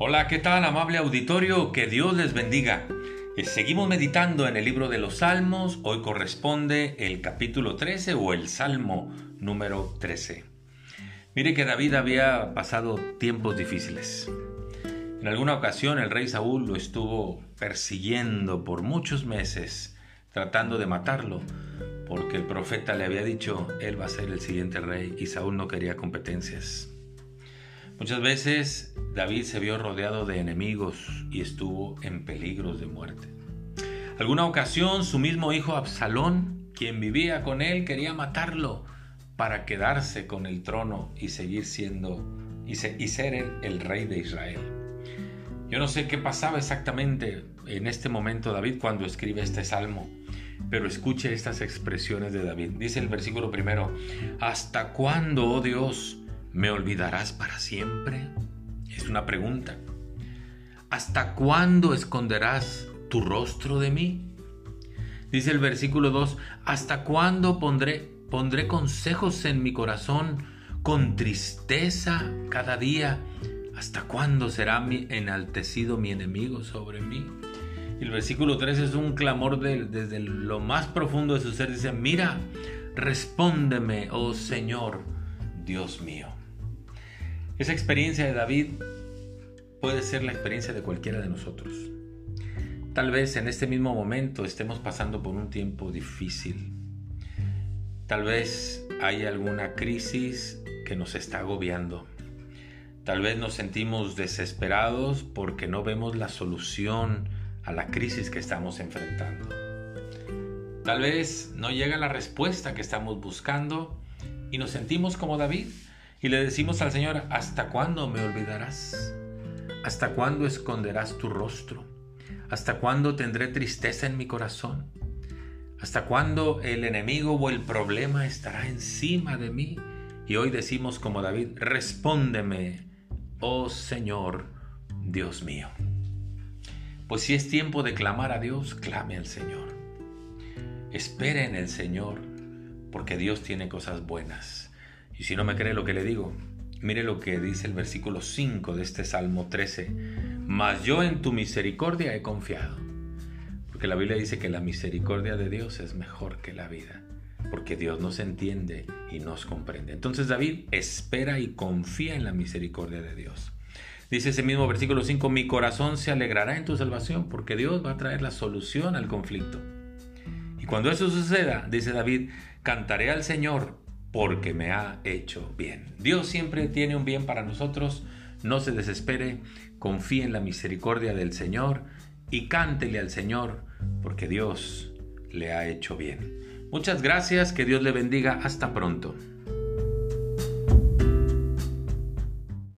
Hola, ¿qué tal amable auditorio? Que Dios les bendiga. Eh, seguimos meditando en el libro de los Salmos. Hoy corresponde el capítulo 13 o el Salmo número 13. Mire que David había pasado tiempos difíciles. En alguna ocasión el rey Saúl lo estuvo persiguiendo por muchos meses, tratando de matarlo, porque el profeta le había dicho, él va a ser el siguiente rey y Saúl no quería competencias. Muchas veces David se vio rodeado de enemigos y estuvo en peligros de muerte. Alguna ocasión su mismo hijo Absalón, quien vivía con él, quería matarlo para quedarse con el trono y seguir siendo y, ser el rey de Israel. Yo no sé qué pasaba exactamente en este momento David cuando escribe este salmo, pero escuche estas expresiones de David. Dice el versículo primero, ¿hasta cuándo, oh Dios, ¿Me olvidarás para siempre? Es una pregunta. ¿Hasta cuándo esconderás tu rostro de mí? Dice el versículo 2, ¿hasta cuándo pondré, pondré consejos en mi corazón con tristeza cada día? ¿Hasta cuándo será mi, enaltecido mi enemigo sobre mí? El versículo 3 es un clamor desde lo más profundo de su ser. Dice, mira, respóndeme, oh Señor, Dios mío. Esa experiencia de David puede ser la experiencia de cualquiera de nosotros. Tal vez en este mismo momento estemos pasando por un tiempo difícil. Tal vez hay alguna crisis que nos está agobiando. Tal vez nos sentimos desesperados porque no vemos la solución a la crisis que estamos enfrentando. Tal vez no llega la respuesta que estamos buscando y nos sentimos como David y le decimos al Señor, ¿hasta cuándo me olvidarás? ¿Hasta cuándo esconderás tu rostro? ¿Hasta cuándo tendré tristeza en mi corazón? ¿Hasta cuándo el enemigo o el problema estará encima de mí? Y hoy decimos como David, respóndeme, oh Señor, Dios mío. Pues si es tiempo de clamar a Dios, clame al Señor. Espere en el Señor, porque Dios tiene cosas buenas. Y si no me cree lo que le digo, mire lo que dice el versículo 5 de este Salmo 13. Mas yo en tu misericordia he confiado. Porque la Biblia dice que la misericordia de Dios es mejor que la vida. Porque Dios nos entiende y nos comprende. Entonces David espera y confía en la misericordia de Dios. Dice ese mismo versículo 5, mi corazón se alegrará en tu salvación porque Dios va a traer la solución al conflicto. Cuando eso suceda, dice David, cantaré al Señor porque me ha hecho bien. Dios siempre tiene un bien para nosotros, no se desespere, confíe en la misericordia del Señor y cántele al Señor porque Dios le ha hecho bien. Muchas gracias, que Dios le bendiga, hasta pronto.